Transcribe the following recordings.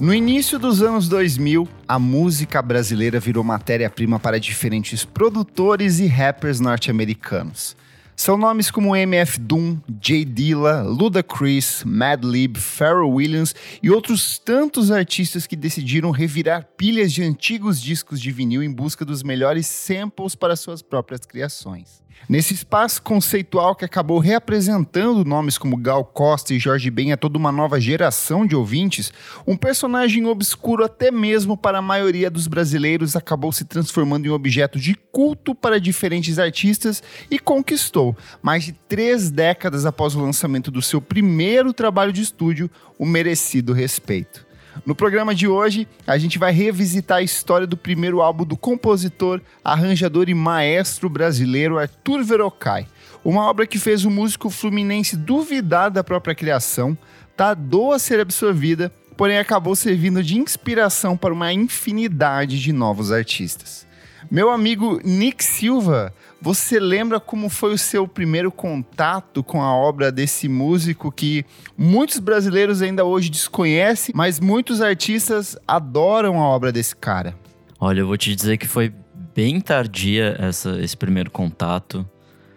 No início dos anos 2000, a música brasileira virou matéria-prima para diferentes produtores e rappers norte-americanos. São nomes como MF Doom, J Dilla, Ludacris, Madlib, Pharrell Williams e outros tantos artistas que decidiram revirar pilhas de antigos discos de vinil em busca dos melhores samples para suas próprias criações. Nesse espaço conceitual que acabou reapresentando nomes como Gal Costa e Jorge Ben a toda uma nova geração de ouvintes, um personagem obscuro até mesmo para a maioria dos brasileiros acabou se transformando em objeto de culto para diferentes artistas e conquistou, mais de três décadas após o lançamento do seu primeiro trabalho de estúdio, o merecido respeito. No programa de hoje, a gente vai revisitar a história do primeiro álbum do compositor, arranjador e maestro brasileiro Arthur Verocai. Uma obra que fez o músico fluminense duvidar da própria criação, tardou a ser absorvida, porém acabou servindo de inspiração para uma infinidade de novos artistas. Meu amigo Nick Silva, você lembra como foi o seu primeiro contato com a obra desse músico que muitos brasileiros ainda hoje desconhecem, mas muitos artistas adoram a obra desse cara? Olha, eu vou te dizer que foi bem tardia essa, esse primeiro contato.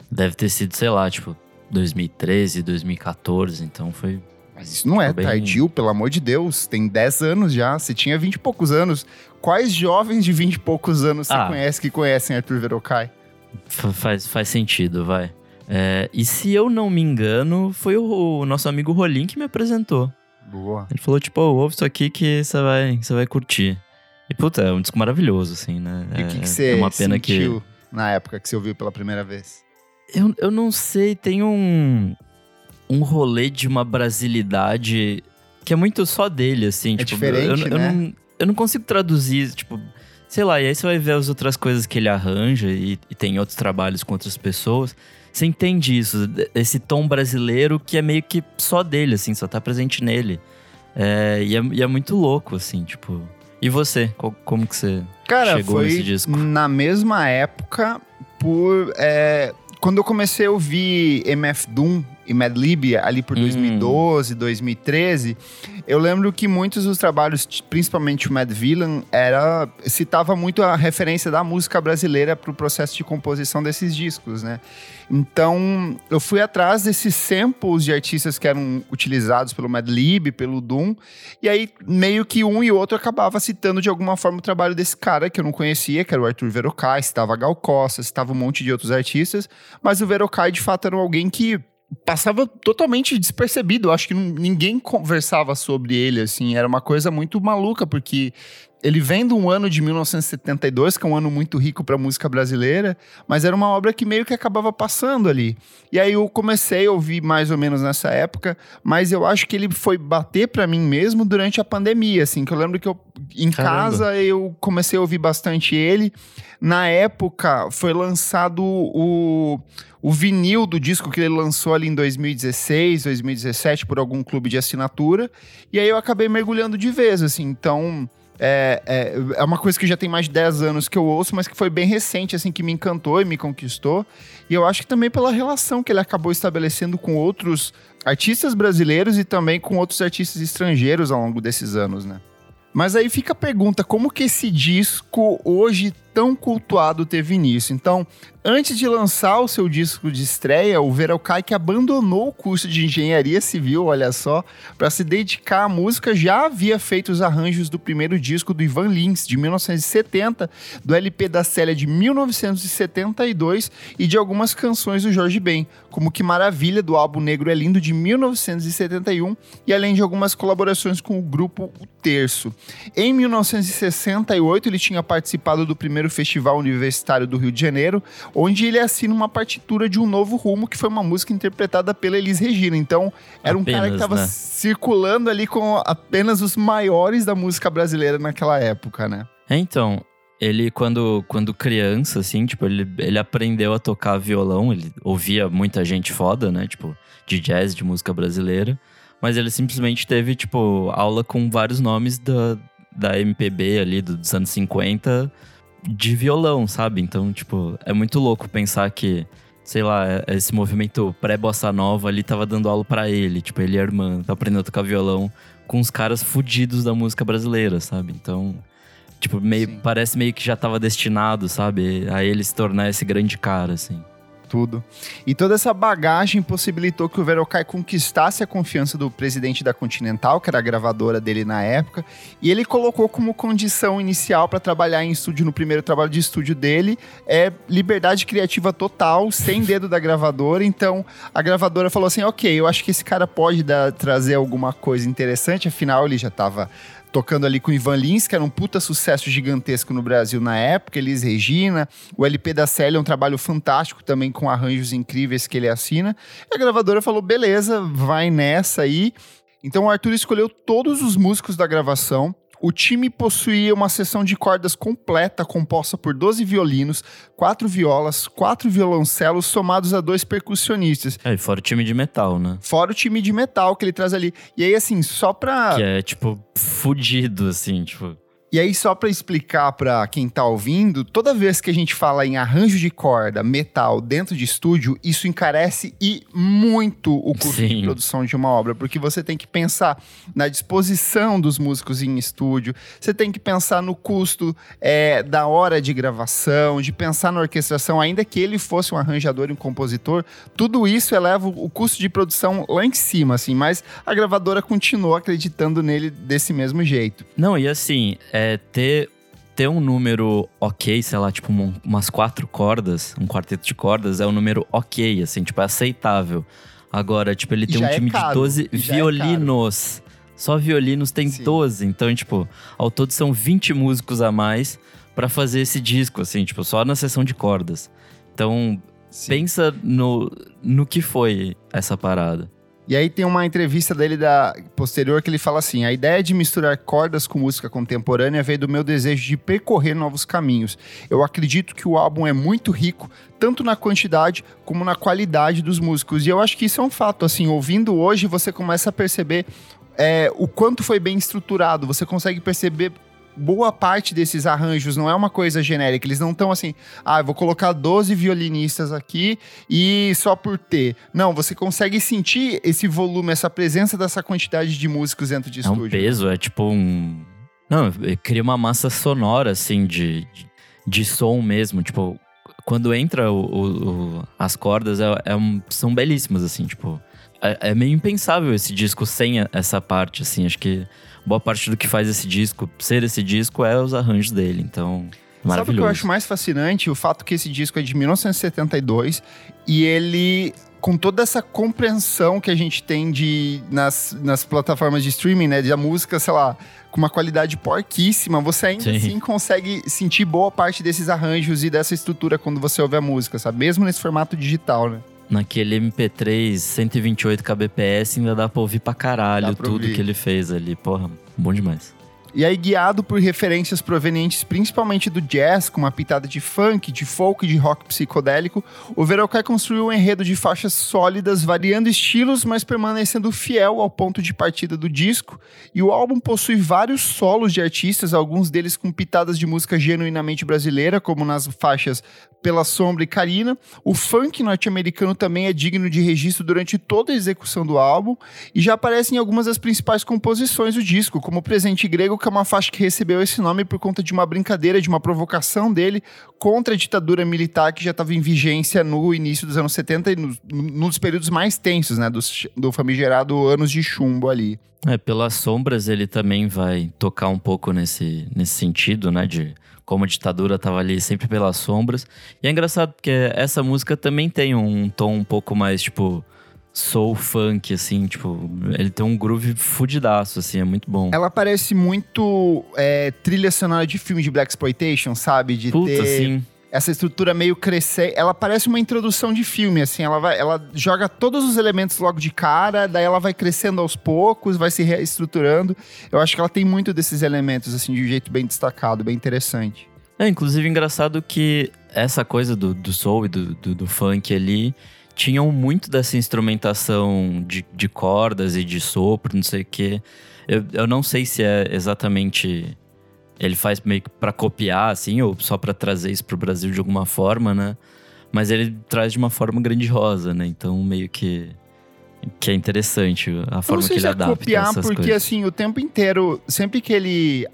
Deve ter sido, sei lá, tipo, 2013, 2014, então foi mas isso não é bem... tardio, pelo amor de Deus. Tem 10 anos já. Você tinha 20 e poucos anos. Quais jovens de 20 e poucos anos você ah. conhece que conhecem Arthur Verocai? Faz, faz sentido, vai. É, e se eu não me engano, foi o, o, nosso amigo Rolim que me apresentou. Boa. Ele falou, tipo, oh, ouve isso aqui que você vai, você vai curtir. E, puta, é um disco maravilhoso, assim, né? E o que, que você é uma pena sentiu que... na época que você ouviu pela primeira vez? Eu, eu não sei, tem um um rolê de uma brasilidade que é muito só dele, assim. É tipo, diferente, eu, né? Eu não, eu não consigo traduzir, tipo... Sei lá, e aí você vai ver as outras coisas que ele arranja e, e tem outros trabalhos com outras pessoas. Você entende isso, esse tom brasileiro que é meio que só dele, assim, só tá presente nele. É, e, é, e, é, muito louco, assim, tipo. E você? como que você Cara, chegou foi nesse disco? Na mesma época, por. É, quando eu comecei a ouvir MF Doom e Madlib ali por hum. 2012, 2013, eu lembro que muitos dos trabalhos, principalmente o Mad Villain, era citava muito a referência da música brasileira para o processo de composição desses discos, né? Então, eu fui atrás desses samples de artistas que eram utilizados pelo Madlib, pelo Doom, e aí meio que um e outro acabava citando de alguma forma o trabalho desse cara que eu não conhecia, que era o Arthur Verocai, estava Gal Costa, estava um monte de outros artistas, mas o Verocai de fato era alguém que passava totalmente despercebido. acho que ninguém conversava sobre ele, assim. Era uma coisa muito maluca, porque ele vem de um ano de 1972, que é um ano muito rico para música brasileira, mas era uma obra que meio que acabava passando ali. E aí eu comecei a ouvir mais ou menos nessa época, mas eu acho que ele foi bater para mim mesmo durante a pandemia, assim, que eu lembro que eu em Caramba. casa eu comecei a ouvir bastante ele. Na época foi lançado o o vinil do disco que ele lançou ali em 2016, 2017 por algum clube de assinatura, e aí eu acabei mergulhando de vez, assim. Então, é, é, é, uma coisa que já tem mais de 10 anos que eu ouço, mas que foi bem recente, assim, que me encantou e me conquistou. E eu acho que também pela relação que ele acabou estabelecendo com outros artistas brasileiros e também com outros artistas estrangeiros ao longo desses anos, né? Mas aí fica a pergunta, como que esse disco hoje tão cultuado teve início? Então, Antes de lançar o seu disco de estreia, o Verocai abandonou o curso de engenharia civil, olha só, para se dedicar à música, já havia feito os arranjos do primeiro disco do Ivan Lins, de 1970, do LP da Célia de 1972 e de algumas canções do Jorge Ben, como Que Maravilha, do álbum Negro é Lindo, de 1971, e além de algumas colaborações com o grupo O Terço. Em 1968, ele tinha participado do primeiro Festival Universitário do Rio de Janeiro, onde ele assina uma partitura de um novo rumo, que foi uma música interpretada pela Elis Regina. Então, era um cara que estava né? circulando ali com apenas os maiores da música brasileira naquela época, né? É, então, ele, quando, quando criança, assim, tipo, ele, ele aprendeu a tocar violão, ele ouvia muita gente foda, né? Tipo, de jazz, de música brasileira. Mas ele simplesmente teve, tipo, aula com vários nomes da, da MPB ali dos anos 50 de violão, sabe? Então, tipo, é muito louco pensar que sei lá, esse movimento pré-bossa nova ali tava dando aula para ele. Tipo, ele e a irmã, tá aprendendo a tocar violão com os caras fudidos da música brasileira, sabe? Então, tipo, meio, parece meio que já tava destinado, sabe? A ele se tornar esse grande cara, assim tudo. E toda essa bagagem possibilitou que o Verocai conquistasse a confiança do presidente da Continental, que era a gravadora dele na época, e ele colocou como condição inicial para trabalhar em estúdio no primeiro trabalho de estúdio dele é liberdade criativa total, sem dedo da gravadora. Então a gravadora falou assim: ok, eu acho que esse cara pode dar, trazer alguma coisa interessante, afinal ele já estava tocando ali com o Ivan Lins, que era um puta sucesso gigantesco no Brasil na época, Elis Regina, o LP da Célia é um trabalho fantástico também com arranjos incríveis que ele assina. E a gravadora falou: beleza, vai nessa aí. Então o Arthur escolheu todos os músicos da gravação, o time possuía uma seção de cordas completa composta por 12 violinos, 4 violas, 4 violoncelos somados a dois percussionistas. É, fora o time de metal, né? Fora o time de metal que ele traz ali. E aí, assim, só pra. Que é, tipo, fudido, assim, tipo. E aí, só para explicar para quem tá ouvindo, toda vez que a gente fala em arranjo de corda, metal dentro de estúdio, isso encarece e muito o custo Sim. de produção de uma obra, porque você tem que pensar na disposição dos músicos em estúdio, você tem que pensar no custo é, da hora de gravação, de pensar na orquestração, ainda que ele fosse um arranjador e um compositor, tudo isso eleva o custo de produção lá em cima, assim, mas a gravadora continuou acreditando nele desse mesmo jeito. Não, e assim, é é ter, ter um número ok, sei lá, tipo um, umas quatro cordas, um quarteto de cordas, é um número ok, assim, tipo, é aceitável. Agora, tipo, ele tem um é time caro, de 12 é violinos. É Só violinos tem Sim. 12. Então, tipo, ao todo são 20 músicos a mais para fazer esse disco, assim, tipo, só na sessão de cordas. Então, Sim. pensa no, no que foi essa parada. E aí tem uma entrevista dele da posterior que ele fala assim: a ideia de misturar cordas com música contemporânea veio do meu desejo de percorrer novos caminhos. Eu acredito que o álbum é muito rico, tanto na quantidade como na qualidade dos músicos. E eu acho que isso é um fato. Assim, ouvindo hoje, você começa a perceber é, o quanto foi bem estruturado. Você consegue perceber boa parte desses arranjos não é uma coisa genérica. Eles não estão assim, ah, vou colocar 12 violinistas aqui e só por ter. Não, você consegue sentir esse volume, essa presença dessa quantidade de músicos dentro de é estúdio. É um peso, é tipo um. Não, cria uma massa sonora, assim, de, de, de som mesmo. Tipo, quando entra o, o, o as cordas, é, é um, são belíssimas, assim, tipo. É, é meio impensável esse disco sem essa parte, assim. Acho que boa parte do que faz esse disco ser esse disco é os arranjos dele. Então, Sabe o que eu acho mais fascinante? O fato que esse disco é de 1972 e ele, com toda essa compreensão que a gente tem de, nas, nas plataformas de streaming, né? De a música, sei lá, com uma qualidade porquíssima, você ainda Sim. assim consegue sentir boa parte desses arranjos e dessa estrutura quando você ouve a música, sabe? Mesmo nesse formato digital, né? Naquele MP3 128 kbps ainda dá pra ouvir pra caralho pra tudo ouvir. que ele fez ali. Porra, bom demais. E aí, guiado por referências provenientes principalmente do jazz, com uma pitada de funk, de folk e de rock psicodélico, o Verocai construiu um enredo de faixas sólidas, variando estilos, mas permanecendo fiel ao ponto de partida do disco. E o álbum possui vários solos de artistas, alguns deles com pitadas de música genuinamente brasileira, como nas faixas Pela Sombra e Karina. O funk norte-americano também é digno de registro durante toda a execução do álbum, e já aparece em algumas das principais composições do disco, como Presente Grego é uma faixa que recebeu esse nome por conta de uma brincadeira, de uma provocação dele contra a ditadura militar que já estava em vigência no início dos anos 70 e nos, nos períodos mais tensos, né? Do, do famigerado anos de chumbo ali. É, pelas sombras ele também vai tocar um pouco nesse, nesse sentido, né? De como a ditadura estava ali sempre pelas sombras. E é engraçado porque essa música também tem um tom um pouco mais, tipo, soul funk, assim, tipo, ele tem um groove fudidaço, assim, é muito bom. Ela parece muito é, trilha sonora de filme de Black Exploitation, sabe? De Puta, ter sim. essa estrutura meio crescer. Ela parece uma introdução de filme, assim, ela vai, ela joga todos os elementos logo de cara, daí ela vai crescendo aos poucos, vai se reestruturando. Eu acho que ela tem muito desses elementos, assim, de um jeito bem destacado, bem interessante. É, inclusive engraçado que essa coisa do, do soul e do, do, do funk ali tinham muito dessa instrumentação de, de cordas e de sopro, não sei o quê. Eu, eu não sei se é exatamente. Ele faz meio que pra copiar, assim, ou só para trazer isso pro Brasil de alguma forma, né? Mas ele traz de uma forma grandiosa, né? Então meio que que é interessante a forma que ele é adapta copiar, essas porque coisas. assim, o tempo inteiro, sempre que ele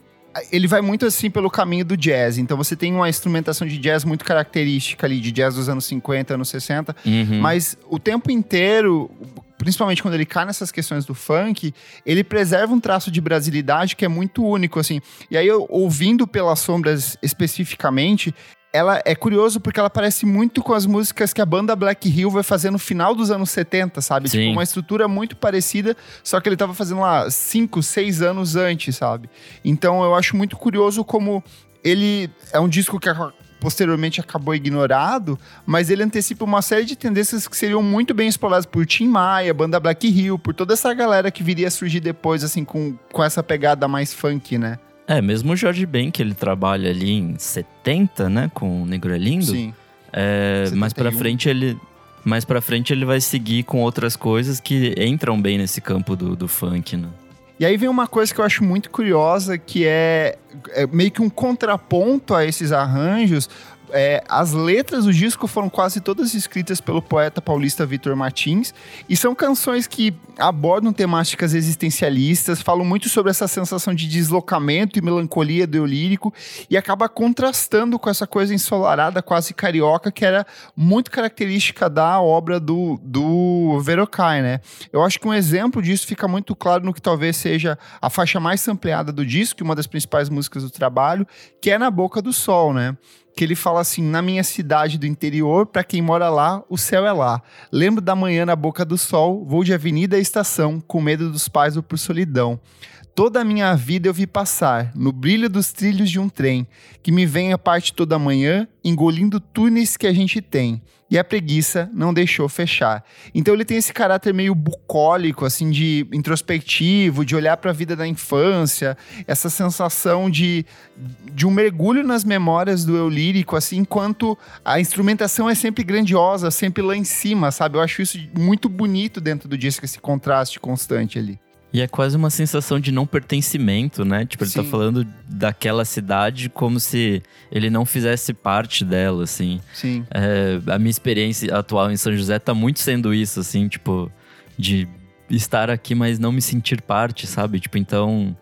ele vai muito assim pelo caminho do jazz. Então você tem uma instrumentação de jazz muito característica ali de jazz dos anos 50, anos 60, Uhum. mas o tempo inteiro, principalmente quando ele cai nessas questões do funk, ele preserva um traço de brasilidade que é muito único assim. E aí eu ouvindo pelas sombras especificamente, ela é curioso porque ela parece muito com as músicas que a banda Black Hill vai fazer no final dos anos 70, sabe? Sim. Tipo, uma estrutura muito parecida, só que ele tava fazendo lá 5, 6 anos antes, sabe? Então eu acho muito curioso como ele é um disco que posteriormente acabou ignorado, mas ele antecipa uma série de tendências que seriam muito bem exploradas por Tim Maia, banda Black Hill, por toda essa galera que viria a surgir depois, assim, com, com essa pegada mais funk, né? É, mesmo o Jorge Ben, que ele trabalha ali em 70, né, com o Negro é Lindo. Sim. É, mais pra 71. frente ele mais para frente ele vai seguir com outras coisas que entram bem nesse campo do, do funk, né? E aí vem uma coisa que eu acho muito curiosa, que é, é meio que um contraponto a esses arranjos. É, as letras do disco foram quase todas escritas pelo poeta paulista Vitor Martins e são canções que abordam temáticas existencialistas, falam muito sobre essa sensação de deslocamento e melancolia do lírico e acaba contrastando com essa coisa ensolarada, quase carioca, que era muito característica da obra do, do Verocai, né? Eu acho que um exemplo disso fica muito claro no que talvez seja a faixa mais sampleada do disco, uma das principais músicas do trabalho, que é Na Boca do Sol, né? Que ele fala assim: na minha cidade do interior, pra quem mora lá, o céu é lá. Lembro da manhã na boca do sol, vou de avenida a estação, com medo dos pais ou por solidão. Toda a minha vida eu vi passar, no brilho dos trilhos de um trem, que me vem a parte toda manhã, engolindo túneis que a gente tem. E a preguiça não deixou fechar. Então ele tem esse caráter meio bucólico, assim, de introspectivo, de olhar para a vida da infância, essa sensação de, de um mergulho nas memórias do eu lírico, assim, enquanto a instrumentação é sempre grandiosa, sempre lá em cima, sabe? Eu acho isso muito bonito dentro do disco, esse contraste constante ali. E é quase uma sensação de não pertencimento, né? Tipo, ele tá Sim. falando daquela cidade como se ele não fizesse parte dela, assim. Sim. É, a minha experiência atual em São José tá muito sendo isso, assim, tipo, de estar aqui, mas não me sentir parte, sabe? Tipo, então.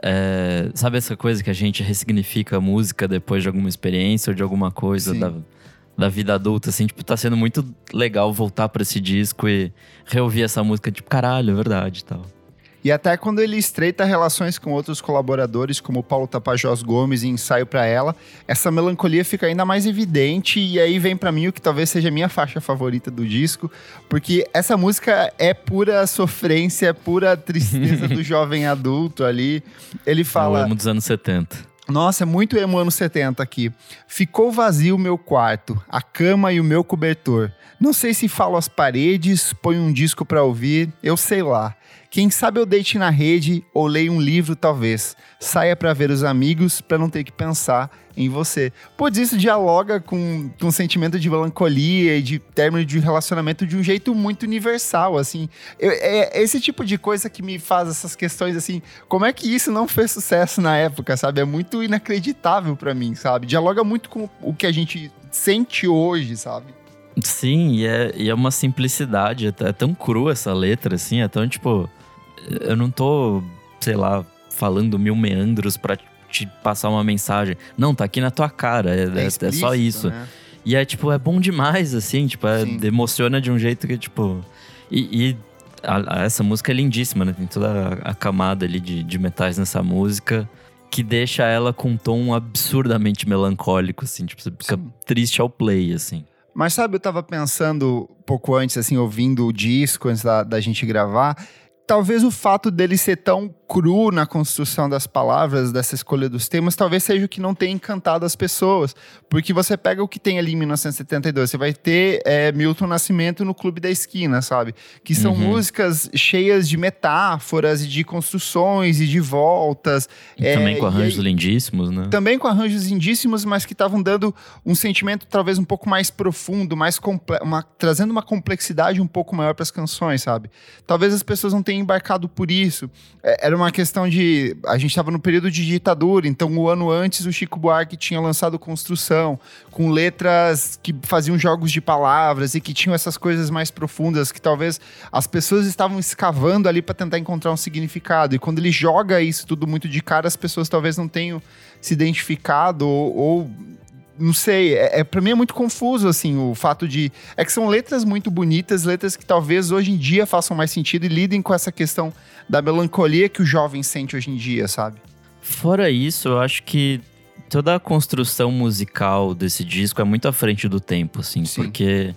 é, sabe essa coisa que a gente ressignifica a música depois de alguma experiência ou de alguma coisa Sim. da, da vida adulta, assim? Tipo, tá sendo muito legal voltar pra esse disco e reouvir essa música, tipo, caralho, é verdade e tal. E até quando ele estreita relações com outros colaboradores, como o Paulo Tapajós Gomes em Ensaio pra Ela, essa melancolia fica ainda mais evidente. E aí vem pra mim o que talvez seja a minha faixa favorita do disco, porque essa música é pura sofrência, pura tristeza do jovem adulto ali. Ele Eu fala. amo dos anos 70. Nossa, é muito emo anos 70 aqui. Ficou vazio o meu quarto, a cama e o meu cobertor. Não sei se falo às paredes, ponho um disco pra ouvir, eu sei lá. Quem sabe eu deite na rede ou leio um livro, talvez. Saia pra ver os amigos pra não ter que pensar em você. Pois isso dialoga com, com um sentimento de melancolia e de término de relacionamento de um jeito muito universal, assim. Eu- é esse tipo de coisa que me faz essas questões, assim, como é que isso não fez sucesso na época, sabe? É muito inacreditável pra mim, sabe? Dialoga muito com o que a gente sente hoje, sabe? Sim, e é, e é uma simplicidade, é tão crua essa letra, assim, é tão tipo. Eu não tô, sei lá, falando mil meandros pra te passar uma mensagem. Não, tá aqui na tua cara, é, é- é só explícito, isso. né? E é tipo, é bom demais, assim, tipo, é- emociona de um jeito que, tipo. E, e a- a- essa música é lindíssima, né? Tem toda a, a camada ali de, de metais nessa música que deixa ela com um tom absurdamente melancólico, assim, tipo, você fica Sim. triste ao play, assim. Mas sabe, eu tava pensando pouco antes, assim, ouvindo o disco antes da, da gente gravar. Talvez o fato dele ser tão cru na construção das palavras, dessa escolha dos temas, talvez seja o que não tenha encantado as pessoas. Porque você pega o que tem ali em 1972, você vai ter é, Milton Nascimento no Clube da Esquina, sabe? Que são Uhum. músicas cheias de metáforas e de construções e de voltas. E É, também com arranjos aí- lindíssimos, né? também com arranjos lindíssimos, mas que estavam dando um sentimento talvez um pouco mais profundo, mais uma, trazendo uma complexidade um pouco maior para as canções, sabe? Talvez as pessoas não tenham embarcado por isso. É, era uma uma questão de. A gente estava no período de ditadura, então o ano antes o Chico Buarque tinha lançado Construção, com letras que faziam jogos de palavras e que tinham essas coisas mais profundas que talvez as pessoas estavam escavando ali para tentar encontrar um significado. E quando ele joga isso tudo muito de cara, as pessoas talvez não tenham se identificado ou, ou não sei, é, é para mim é muito confuso assim o fato de é que são letras muito bonitas, letras que talvez hoje em dia façam mais sentido e lidem com essa questão da melancolia que o jovem sente hoje em dia, sabe? Fora isso, eu acho que toda a construção musical desse disco é muito à frente do tempo, assim, Sim. porque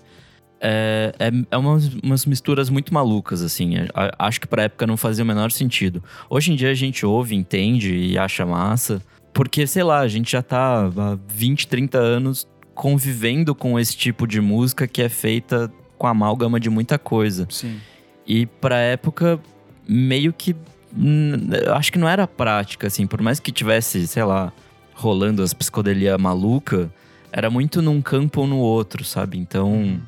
é, é, é umas, umas, misturas muito malucas, assim. É, acho que pra época não fazia o menor sentido. Hoje em dia a gente ouve, entende e acha massa. Porque, sei lá, a gente já tá há 20, 30 anos convivendo com esse tipo de música que é feita com amálgama de muita coisa. Sim. E pra época, meio que. Acho que não era prática, assim. Por mais que tivesse, sei lá, rolando as psicodelia maluca, era muito num campo ou no outro, sabe? Então,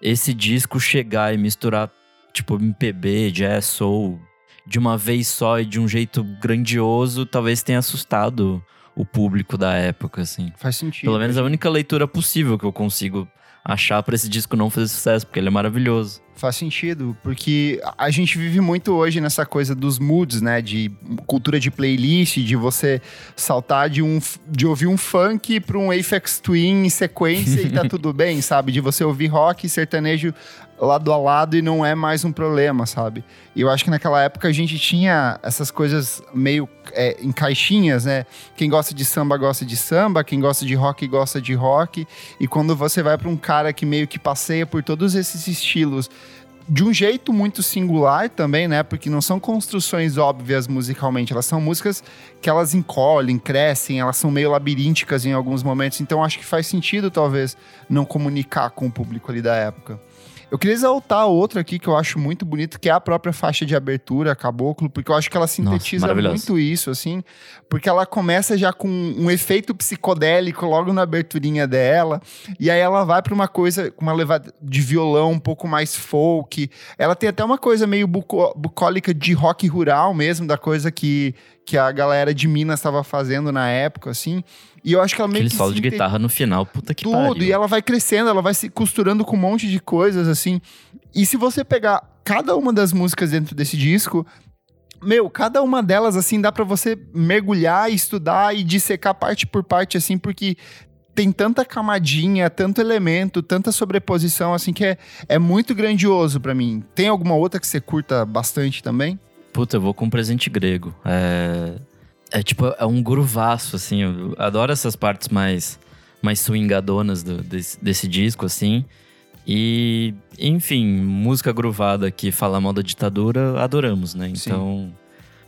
esse disco chegar e misturar, tipo, MPB, jazz, soul, de uma vez só e de um jeito grandioso, talvez tenha assustado o público da época, assim. Faz sentido. Pelo menos a única leitura possível que eu consigo achar para esse disco não fazer sucesso, porque ele é maravilhoso. Faz sentido, porque a gente vive muito hoje nessa coisa dos moods, né? De cultura de playlist, de você saltar de um de ouvir um funk para um Apex Twin em sequência e tá tudo bem, sabe? De você ouvir rock e sertanejo lado a lado e não é mais um problema, sabe? E eu acho que naquela época a gente tinha essas coisas meio é, em caixinhas, né? Quem gosta de samba gosta de samba, quem gosta de rock gosta de rock. E quando você vai para um cara que meio que passeia por todos esses estilos de um jeito muito singular também, né? Porque não são construções óbvias musicalmente, elas são músicas que elas encolhem, crescem, elas são meio labirínticas em alguns momentos. Então acho que faz sentido talvez não comunicar com o público ali da época. Eu queria exaltar outro aqui que eu acho muito bonito, que é a própria faixa de abertura, Caboclo, porque eu acho que ela sintetiza Nossa, muito isso, assim, porque ela começa já com um efeito psicodélico logo na aberturinha dela, e aí ela vai para uma coisa, uma levada de violão um pouco mais folk. Ela tem até uma coisa meio buco, bucólica de rock rural mesmo, da coisa que, que a galera de Minas estava fazendo na época, assim. E eu acho que ela meio Aquele que. solo de guitarra no final, puta que tudo, pariu. E ela vai crescendo, ela vai se costurando com um monte de coisas, assim. E se você pegar cada uma das músicas dentro desse disco, meu, cada uma delas, assim, dá para você mergulhar, estudar e dissecar parte por parte, assim, porque tem tanta camadinha, tanto elemento, tanta sobreposição, assim, que é, é muito grandioso para mim. Tem alguma outra que você curta bastante também? Puta, eu vou com um presente grego. É é tipo, é um gruvaço, assim. Eu adoro essas partes mais, mais swingadonas do, desse, desse disco, assim. E, enfim, música gruvada que fala mal da ditadura, adoramos, né? Então,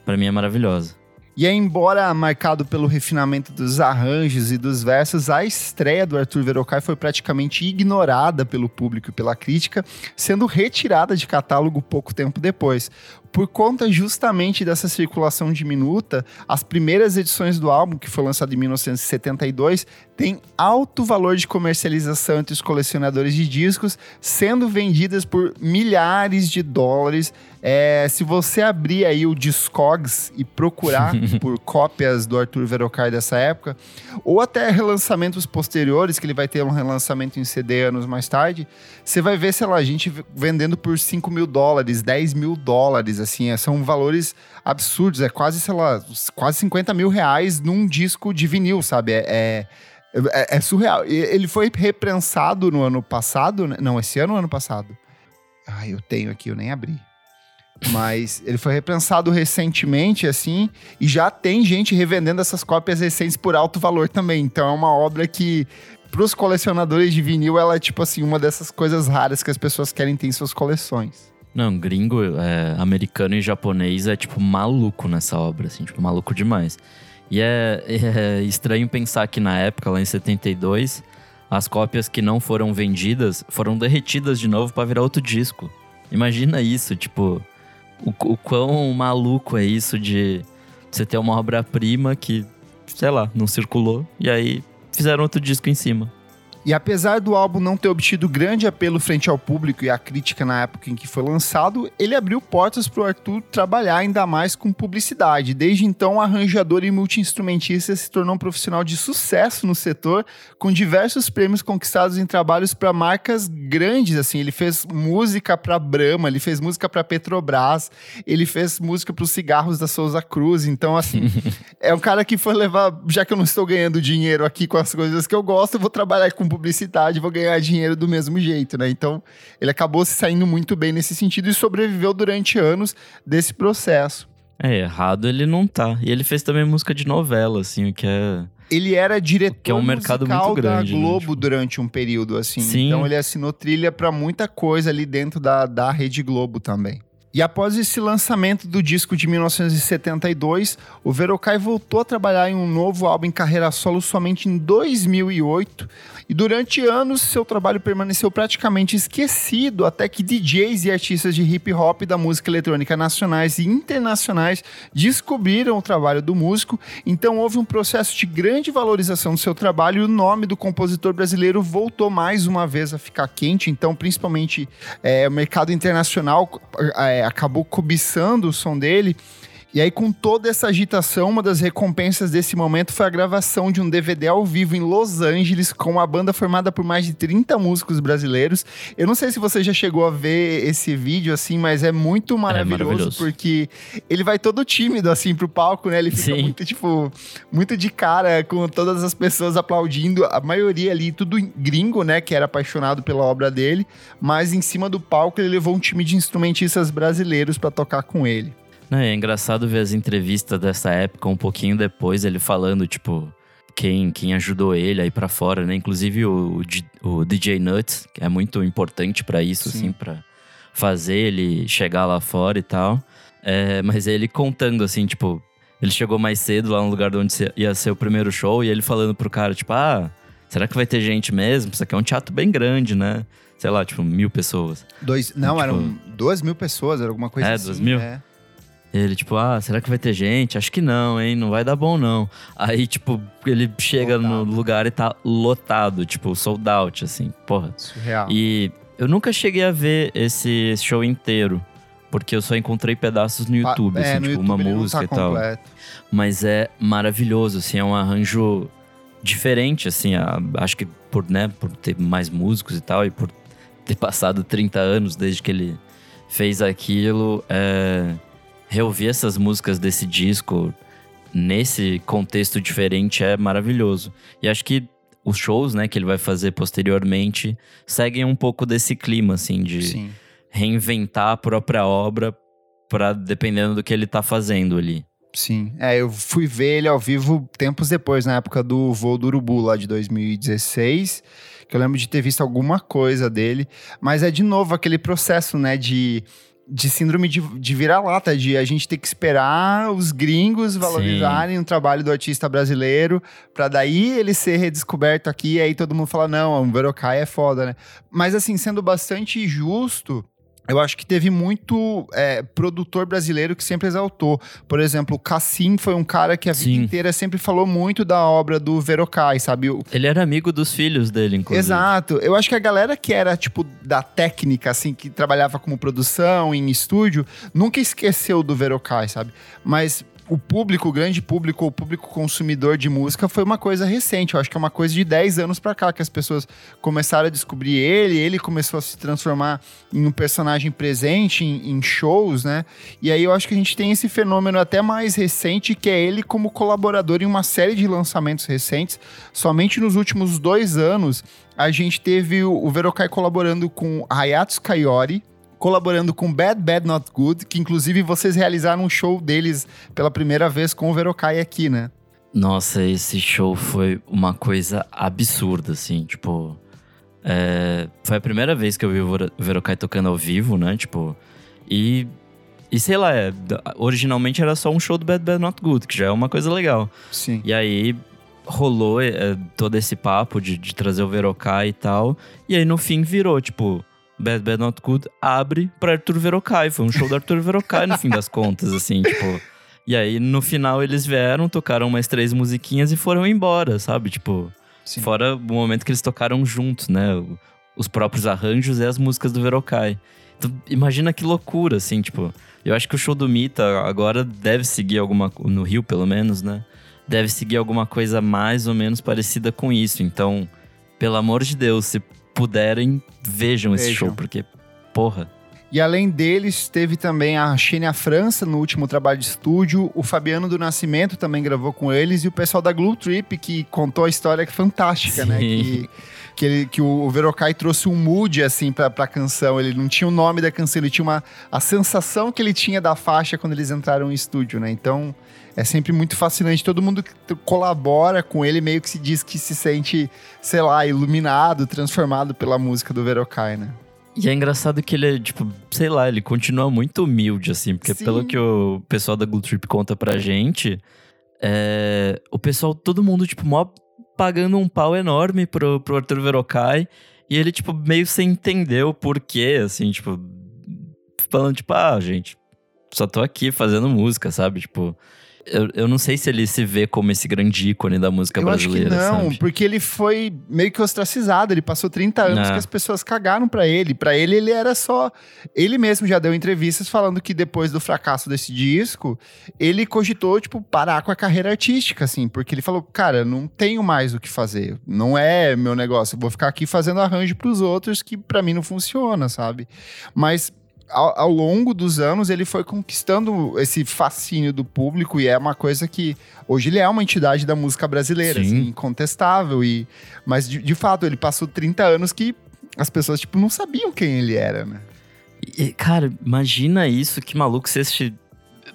para mim é maravilhosa. E é, embora marcado pelo refinamento dos arranjos e dos versos, a estreia do Arthur Verocai foi praticamente ignorada pelo público e pela crítica, sendo retirada de catálogo pouco tempo depois por conta justamente dessa circulação diminuta, as primeiras edições do álbum, que foi lançado em 1972, têm alto valor de comercialização entre os colecionadores de discos, sendo vendidas por milhares de dólares. É, se você abrir aí o Discogs e procurar por cópias do Arthur Verocai dessa época, ou até relançamentos posteriores, que ele vai ter um relançamento em CD anos mais tarde, você vai ver, sei lá, a gente vendendo por 5 mil dólares, 10 mil dólares, assim, é, são valores absurdos, é quase, sei lá, quase 50 mil reais num disco de vinil, sabe? É, é, é, é surreal. Ele foi reprensado no ano passado, né? não, esse ano ou ano passado? Ah, eu tenho aqui, eu nem abri. Mas ele foi reprensado recentemente, assim, e já tem gente revendendo essas cópias recentes por alto valor também. Então é uma obra que, para os colecionadores de vinil, ela é tipo assim, uma dessas coisas raras que as pessoas querem ter em suas coleções. Não, gringo, é, americano e japonês é, tipo, maluco nessa obra, assim, tipo, maluco demais. E é, é estranho pensar que na época, lá em 72, as cópias que não foram vendidas foram derretidas de novo para virar outro disco. Imagina isso, tipo, o, o quão maluco é isso de você ter uma obra-prima que, sei lá, não circulou, e aí fizeram outro disco em cima. E apesar do álbum não ter obtido grande apelo frente ao público e à crítica na época em que foi lançado, ele abriu portas para o Arthur trabalhar ainda mais com publicidade. Desde então, o arranjador e multiinstrumentista se tornou um profissional de sucesso no setor, com diversos prêmios conquistados em trabalhos para marcas grandes. Assim, ele fez música para Brahma, ele fez música para Petrobras, ele fez música para os cigarros da Souza Cruz. Então, assim, é um cara que foi levar, já que eu não estou ganhando dinheiro aqui com as coisas que eu gosto, eu vou trabalhar com publicidade, vou ganhar dinheiro do mesmo jeito, né? Então, ele acabou se saindo muito bem nesse sentido e sobreviveu durante anos desse processo. É, errado ele não tá. E ele fez também música de novela, assim, o que é ele era diretor que é um mercado muito grande, da né, Globo né? tipo... durante um período assim. Sim. Então ele assinou trilha para muita coisa ali dentro da, da Rede Globo também. E após esse lançamento do disco de 1972, o Verocai voltou a trabalhar em um novo álbum em carreira solo somente em 2008. E durante anos, seu trabalho permaneceu praticamente esquecido, até que DJs e artistas de hip hop da música eletrônica nacionais e internacionais descobriram o trabalho do músico. Então houve um processo de grande valorização do seu trabalho e o nome do compositor brasileiro voltou mais uma vez a ficar quente. Então, principalmente é, o mercado internacional. É, acabou cobiçando o som dele. E aí, com toda essa agitação, uma das recompensas desse momento foi a gravação de um DVD ao vivo em Los Angeles, com uma banda formada por mais de 30 músicos brasileiros. Eu não sei se você já chegou a ver esse vídeo, assim, mas é muito maravilhoso, é maravilhoso. porque ele vai todo tímido, assim, pro palco, né? Ele fica Sim. muito, tipo, muito de cara, com todas as pessoas aplaudindo. A maioria ali, tudo gringo, né? Que era apaixonado pela obra dele. Mas em cima do palco, ele levou um time de instrumentistas brasileiros para tocar com ele. É engraçado ver as entrevistas dessa época, um pouquinho depois, ele falando, tipo, quem, quem ajudou ele aí para fora, né? Inclusive o, o DJ Nuts, que é muito importante para isso, Sim. assim, para fazer ele chegar lá fora e tal. É, mas ele contando, assim, tipo, ele chegou mais cedo lá no lugar onde ia ser o primeiro show e ele falando pro cara, tipo, ah, será que vai ter gente mesmo? Isso aqui é um teatro bem grande, né? Sei lá, tipo, mil pessoas. Dois, não, tipo, eram duas mil pessoas, era alguma coisa é, assim. É, duas mil? Ele, tipo, ah, será que vai ter gente? Acho que não, hein? Não vai dar bom, não. Aí, tipo, ele chega lotado. no lugar e tá lotado, tipo, sold out, assim, porra. Surreal. E eu nunca cheguei a ver esse show inteiro. Porque eu só encontrei pedaços no YouTube, é, assim, tipo, YouTube uma música tá e tal. Completo. Mas é maravilhoso, assim, é um arranjo diferente, assim, a, acho que por, né, por ter mais músicos e tal, e por ter passado 30 anos desde que ele fez aquilo, é reouvir essas músicas desse disco nesse contexto diferente é maravilhoso. E acho que os shows, né, que ele vai fazer posteriormente seguem um pouco desse clima, assim, de Sim. reinventar a própria obra para dependendo do que ele tá fazendo ali. Sim, é, eu fui ver ele ao vivo tempos depois, na época do Voo do Urubu, lá de 2016, que eu lembro de ter visto alguma coisa dele, mas é de novo aquele processo, né, de de síndrome de, de vira-lata, de a gente ter que esperar os gringos valorizarem Sim. o trabalho do artista brasileiro, para daí ele ser redescoberto aqui, e aí todo mundo fala, não, o Verocai é foda, né? Mas assim, sendo bastante justo, eu acho que teve muito é, produtor brasileiro que sempre exaltou. Por exemplo, o Cassim foi um cara que a Sim. vida inteira sempre falou muito da obra do Verocai, sabe? Ele era amigo dos filhos dele, inclusive. Exato. Eu acho que a galera que era, tipo, da técnica, assim, que trabalhava como produção, em estúdio, nunca esqueceu do Verocai, sabe? Mas o público, o grande público, o público consumidor de música foi uma coisa recente. Eu acho que é uma coisa de 10 anos para cá que as pessoas começaram a descobrir ele, ele começou a se transformar em um personagem presente em, em, shows, né? E aí eu acho que a gente tem esse fenômeno até mais recente, que é ele como colaborador em uma série de lançamentos recentes. Somente nos últimos dois anos a gente teve o, o Verocai colaborando com Hayato Kayori, colaborando com Bad Bad Not Good, que inclusive vocês realizaram um show deles pela primeira vez com o Verocai aqui, né? Nossa, esse show foi uma coisa absurda, assim, tipo. É, foi a primeira vez que eu vi o Verocai tocando ao vivo, né? Tipo. E. E sei lá, é, originalmente era só um show do Bad Bad Not Good, que já é uma coisa legal. Sim. E aí rolou é, todo esse papo de, de trazer o Verocai e tal. E aí no fim virou, tipo, Bad Bad Not Good abre pra Arthur Verocai. Foi um show do Arthur Verocai no fim das contas, assim, tipo. E aí, no final, eles vieram, tocaram mais três musiquinhas e foram embora, sabe? Tipo, Sim. Fora o momento que eles tocaram juntos, né? Os próprios arranjos e as músicas do Verokai. Então, imagina que loucura, assim, tipo. Eu acho que o show do Mita agora deve seguir alguma. No Rio, pelo menos, né? Deve seguir alguma coisa mais ou menos parecida com isso. Então, pelo amor de Deus, se puderem, vejam, vejam. esse show, porque, porra. E além deles, teve também a Xenia França no último trabalho de estúdio, o Fabiano do Nascimento também gravou com eles, e o pessoal da Glue Trip, que contou a história que é fantástica, né? Sim. né? Que, que, ele, que o Verocai trouxe um mood, assim, pra, pra canção. Ele não tinha o nome da canção, ele tinha uma, a sensação que ele tinha da faixa quando eles entraram em estúdio, né? Então, é sempre muito fascinante. Todo mundo que colabora com ele meio que se diz que se sente, sei lá, iluminado, transformado pela música do Verocai, né? E é engraçado que ele é, tipo, sei lá, ele continua muito humilde, assim, porque Sim. pelo que o pessoal da Glue Trip conta pra gente, é, o pessoal, todo mundo, tipo, mó pagando um pau enorme pro, pro Arthur Verocai, e ele, tipo, meio sem entender o porquê, assim, tipo, falando, tipo, ah, gente, só tô aqui fazendo música, sabe? Tipo, eu, eu não sei se ele se vê como esse grande ícone da música eu brasileira. Acho que não, sabe? porque ele foi meio que ostracizado. Ele passou 30 anos é. que as pessoas cagaram para ele. Para ele, ele era só. Ele mesmo já deu entrevistas falando que depois do fracasso desse disco, ele cogitou, tipo, parar com a carreira artística, assim, porque ele falou, cara, não tenho mais o que fazer. Não é meu negócio. Eu vou ficar aqui fazendo arranjo pros outros que para mim não funciona, sabe? Mas ao, ao, longo dos anos ele foi conquistando esse fascínio do público e é uma coisa que hoje ele é uma entidade da música brasileira, assim, incontestável. E, mas de, de, fato, ele passou 30 anos que as pessoas tipo, não sabiam quem ele era, né? E, cara, imagina isso, que maluco se este.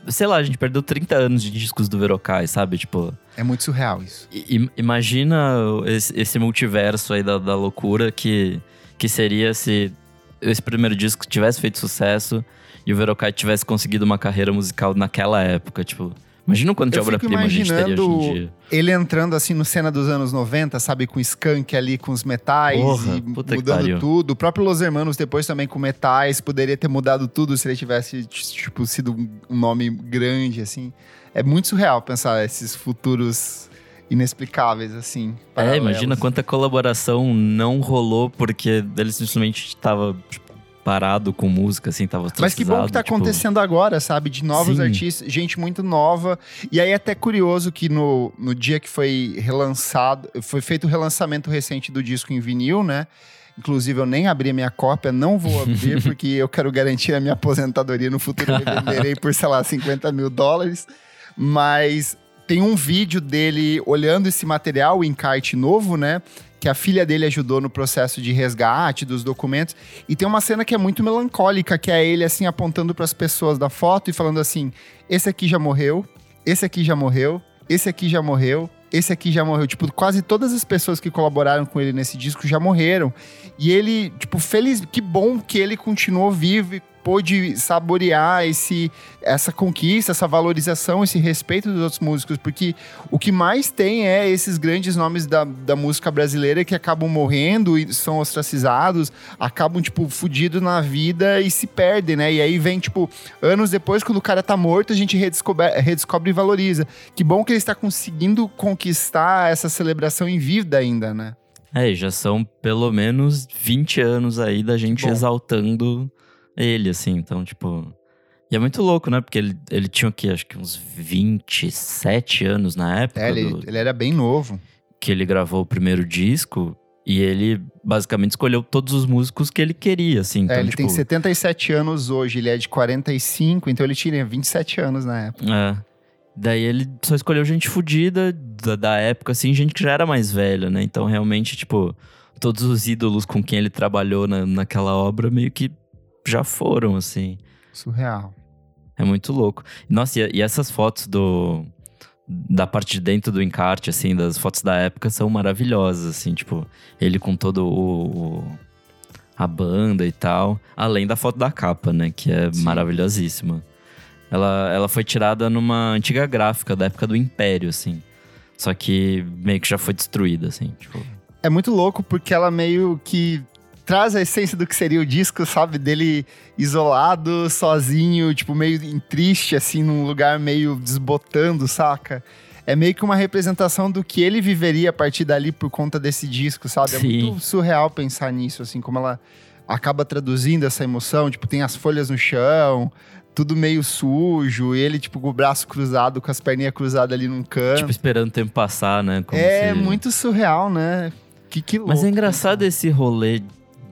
Sei lá, a gente perdeu 30 anos de discos do Verocai, sabe? Tipo. É muito surreal isso. I, imagina esse, esse multiverso aí da, da loucura que, que seria se esse primeiro disco tivesse feito sucesso e o Verocai tivesse conseguido uma carreira musical naquela época, tipo. Imagina quanto de obra-prima a gente teria hoje em dia. Ele entrando assim no cena dos anos 90, sabe, com skunk ali, com os metais Porra, e mudando tudo. O próprio Los Hermanos depois também com metais, poderia ter mudado tudo se ele tivesse, tipo, sido um nome grande, assim. É muito surreal pensar esses futuros inexplicáveis, assim. É, imagina quanta colaboração não rolou porque ele simplesmente estava tipo, parado com música, assim, tava Mas que bom que tá tipo... acontecendo agora, sabe? De novos Sim. artistas, gente muito nova. E aí é até curioso que no, no dia que foi relançado, foi feito o relançamento recente do disco em vinil, né? Inclusive, eu nem abri a minha cópia, não vou abrir, porque eu quero garantir a minha aposentadoria no futuro. Eu venderei por, sei lá, 50 mil dólares. Mas tem um vídeo dele olhando esse material, o encarte novo, né? Que a filha dele ajudou no processo de resgate dos documentos. E tem uma cena que é muito melancólica, que é ele assim apontando para as pessoas da foto e falando assim: esse aqui já morreu, esse aqui já morreu, esse aqui já morreu, esse aqui já morreu. Tipo, quase todas as pessoas que colaboraram com ele nesse disco já morreram. E ele, tipo, feliz, que bom que ele continuou vivo e pôde saborear esse, essa conquista, essa valorização, esse respeito dos outros músicos, porque o que mais tem é esses grandes nomes da, da música brasileira que acabam morrendo e são ostracizados, acabam, tipo, fudidos na vida e se perdem, né? E aí vem, tipo, anos depois, quando o cara tá morto, a gente redescobre, redescobre e valoriza. Que bom que ele está conseguindo conquistar essa celebração em vida ainda, né? É, já são pelo menos 20 anos aí da gente exaltando ele, assim. Então, tipo. E é muito louco, né? Porque ele, ele tinha o quê? Acho que uns 27 anos na época. É, ele, do... ele era bem novo. Que ele gravou o primeiro disco. E ele basicamente escolheu todos os músicos que ele queria, assim. Então, é, ele tipo... tem 77 anos hoje, ele é de 45, então ele tinha 27 anos na época. É. Daí ele só escolheu gente fodida da, da época, assim, gente que já era mais velha, né? Então realmente, tipo, todos os ídolos com quem ele trabalhou na, naquela obra meio que já foram, assim. Surreal. É muito louco. Nossa, e, e essas fotos do. Da parte de dentro do encarte, assim, das fotos da época são maravilhosas, assim, tipo, ele com todo o, o a banda e tal. Além da foto da capa, né? Que é Sim. maravilhosíssima. Ela, ela foi tirada numa antiga gráfica da época do Império, assim. Só que meio que já foi destruída, assim. Tipo... É muito louco porque ela meio que traz a essência do que seria o disco, sabe? Dele isolado, sozinho, tipo, meio triste, assim, num lugar meio desbotando, saca? é meio que uma representação do que ele viveria a partir dali por conta desse disco, sabe? É Sim. muito surreal pensar nisso, assim, como ela acaba traduzindo essa emoção. Tipo, tem as folhas no chão, tudo meio sujo, e ele, tipo, com o braço cruzado, com as perninhas cruzadas ali num canto. Tipo, esperando o tempo passar, né? Como é se- muito surreal, né? Que, que louco. Mas é engraçado esse rolê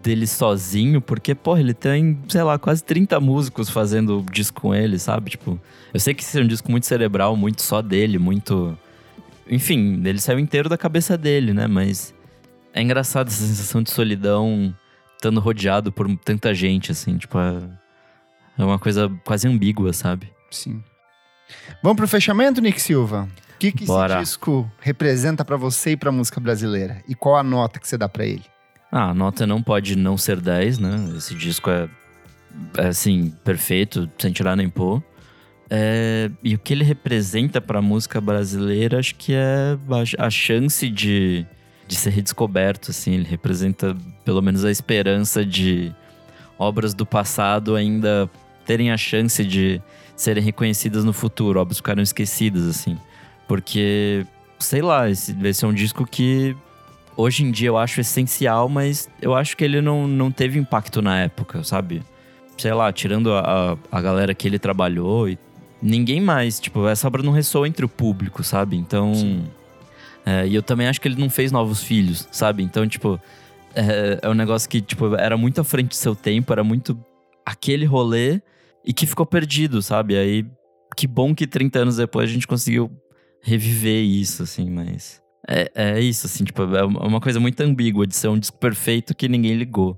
dele sozinho, porque, porra, ele tem, sei lá, quase 30 músicos fazendo disco com ele, sabe? Tipo, eu sei que esse é um disco muito cerebral, muito só dele, muito. Enfim, ele saiu inteiro da cabeça dele, né? Mas é engraçado essa sensação de solidão estando rodeado por tanta gente, assim, tipo, é, é uma coisa quase ambígua, sabe? Sim. Vamos pro fechamento, Nick Silva? O que, que esse disco representa pra você e pra música brasileira? E qual a nota que você dá pra ele? Ah, a nota não pode não ser 10, né? Esse disco é, é, assim, perfeito, sem tirar nem pôr. É, e o que ele representa pra música brasileira, acho que é a, a chance de, de ser redescoberto, assim. Ele representa, pelo menos, a esperança de obras do passado ainda terem a chance de serem reconhecidas no futuro, obras ficaram esquecidas, assim. Porque, sei lá, esse, esse é um disco que hoje em dia eu acho essencial, mas eu acho que ele não, não teve impacto na época, sabe? Sei lá, tirando a, a, a galera que ele trabalhou e ninguém mais. Tipo, essa obra não ressoa entre o público, sabe? Então. é, e eu também acho que ele não fez novos filhos, sabe? Então, tipo, é, é um negócio que, tipo, era muito à frente do seu tempo, era muito aquele rolê e que ficou perdido, sabe? Aí, que bom que 30 anos depois a gente conseguiu reviver isso, assim, mas. É, é isso, assim, tipo, é uma coisa muito ambígua de ser um disco perfeito que ninguém ligou.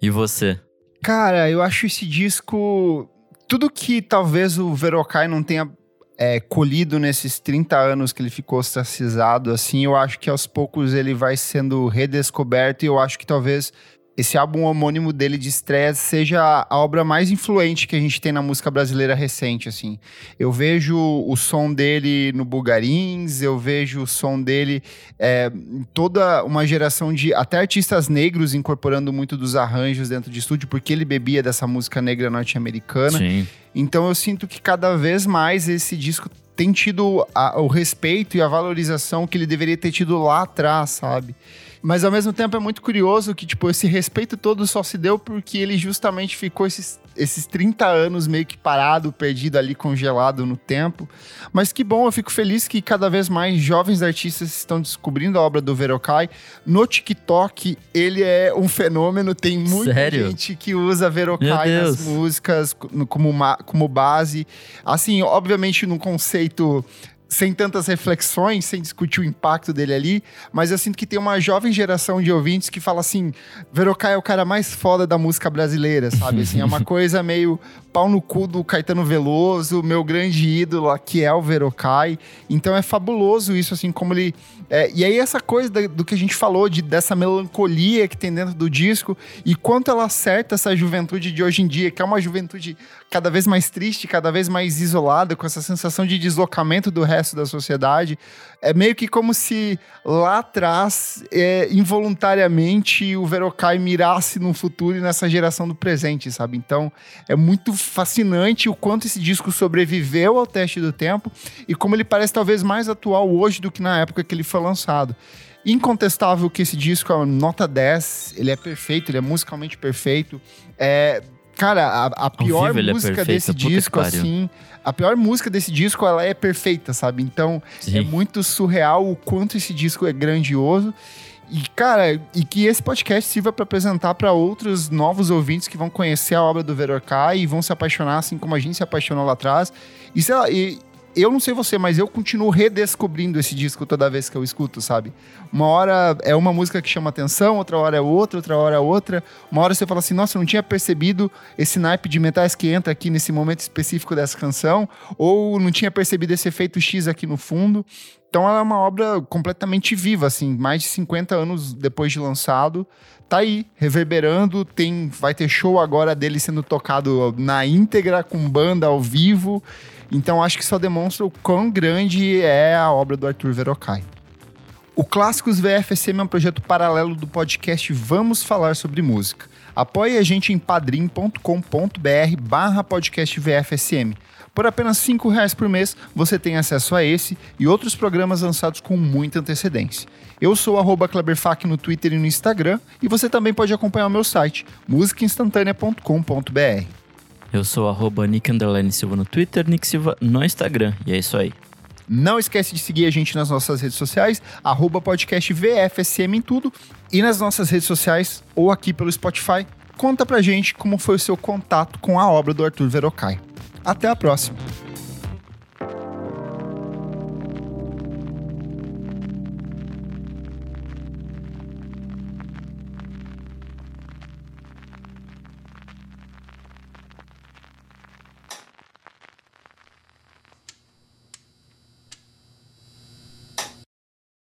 E você? Cara, eu acho esse disco. Tudo que talvez o Verocai não tenha é, colhido nesses 30 anos que ele ficou ostracizado, assim, eu acho que aos poucos ele vai sendo redescoberto e eu acho que talvez esse álbum homônimo dele de estreia seja a obra mais influente que a gente tem na música brasileira recente, assim. Eu vejo o som dele no Bulgarins, eu vejo o som dele é, em toda uma geração de até artistas negros incorporando muito dos arranjos dentro de estúdio, porque ele bebia dessa música negra norte-americana. Então eu sinto que cada vez mais esse disco tem tido a- o respeito e a valorização que ele deveria ter tido lá atrás, sabe? Mas ao mesmo tempo é muito curioso que, tipo, esse respeito todo só se deu porque ele justamente ficou esses, esses 30 anos meio que parado, perdido ali, congelado no tempo. Mas que bom, eu fico feliz que cada vez mais jovens artistas estão descobrindo a obra do Verocai. No TikTok, ele é um fenômeno, tem muita Sério? gente que usa Verocai Meu nas músicas como, como base. Assim, obviamente num conceito sem tantas reflexões, sem discutir o impacto dele ali, mas eu sinto que tem uma jovem geração de ouvintes que fala assim, Verocai é o cara mais foda da música brasileira, sabe? Assim, é uma coisa meio pau no cu do Caetano Veloso, meu grande ídolo, que é o Verocai. Então é fabuloso isso, assim, como ele... é, e aí essa coisa da- do que a gente falou, de, dessa melancolia que tem dentro do disco, e quanto ela acerta essa juventude de hoje em dia, que é uma juventude cada vez mais triste, cada vez mais isolada, com essa sensação de deslocamento do resto da sociedade. É meio que como se lá atrás, é, involuntariamente, o Verocai mirasse no futuro e nessa geração do presente, sabe? Então, é muito fascinante o quanto esse disco sobreviveu ao teste do tempo e como ele parece talvez mais atual hoje do que na época que ele foi lançado. Incontestável que esse disco é uma nota 10, ele é perfeito, ele é musicalmente perfeito. É, cara, a, a pior vivo é música perfeito, desse puta disco, assim, a pior música desse disco, ela é perfeita, sabe? Então, Sim. é muito surreal o quanto esse disco é grandioso. E, cara, e que esse podcast sirva para apresentar para outros novos ouvintes que vão conhecer a obra do Verocai e vão se apaixonar assim como a gente se apaixonou lá atrás. E sei lá, e eu não sei você, mas eu continuo redescobrindo esse disco toda vez que eu escuto, sabe? Uma hora é uma música que chama atenção, outra hora é outra, outra hora é outra. Uma hora você fala assim, nossa, eu não tinha percebido esse naipe de metais que entra aqui nesse momento específico dessa canção, ou não tinha percebido esse efeito X aqui no fundo. Então ela é uma obra completamente viva, assim, mais de 50 anos depois de lançado. Tá aí, reverberando, tem, vai ter show agora dele sendo tocado na íntegra, com banda ao vivo. Então acho que só demonstra o quão grande é a obra do Arthur Verocai. O Clássicos VFSM é um projeto paralelo do podcast Vamos Falar Sobre Música. Apoie a gente em padrim.com.br barra podcast VFSM. Por apenas R$ reais por mês, você tem acesso a esse e outros programas lançados com muita antecedência. Eu sou arroba Kleberfac no Twitter e no Instagram, e você também pode acompanhar o meu site, musicainstantanea.com.br. Eu sou arroba Nick Silva no Twitter, Nick Silva no Instagram, e é isso aí. Não esquece de seguir a gente nas nossas redes sociais, arroba podcast VFSM em tudo, e nas nossas redes sociais ou aqui pelo Spotify. Conta pra gente como foi o seu contato com a obra do Arthur Verocai. Até a próxima!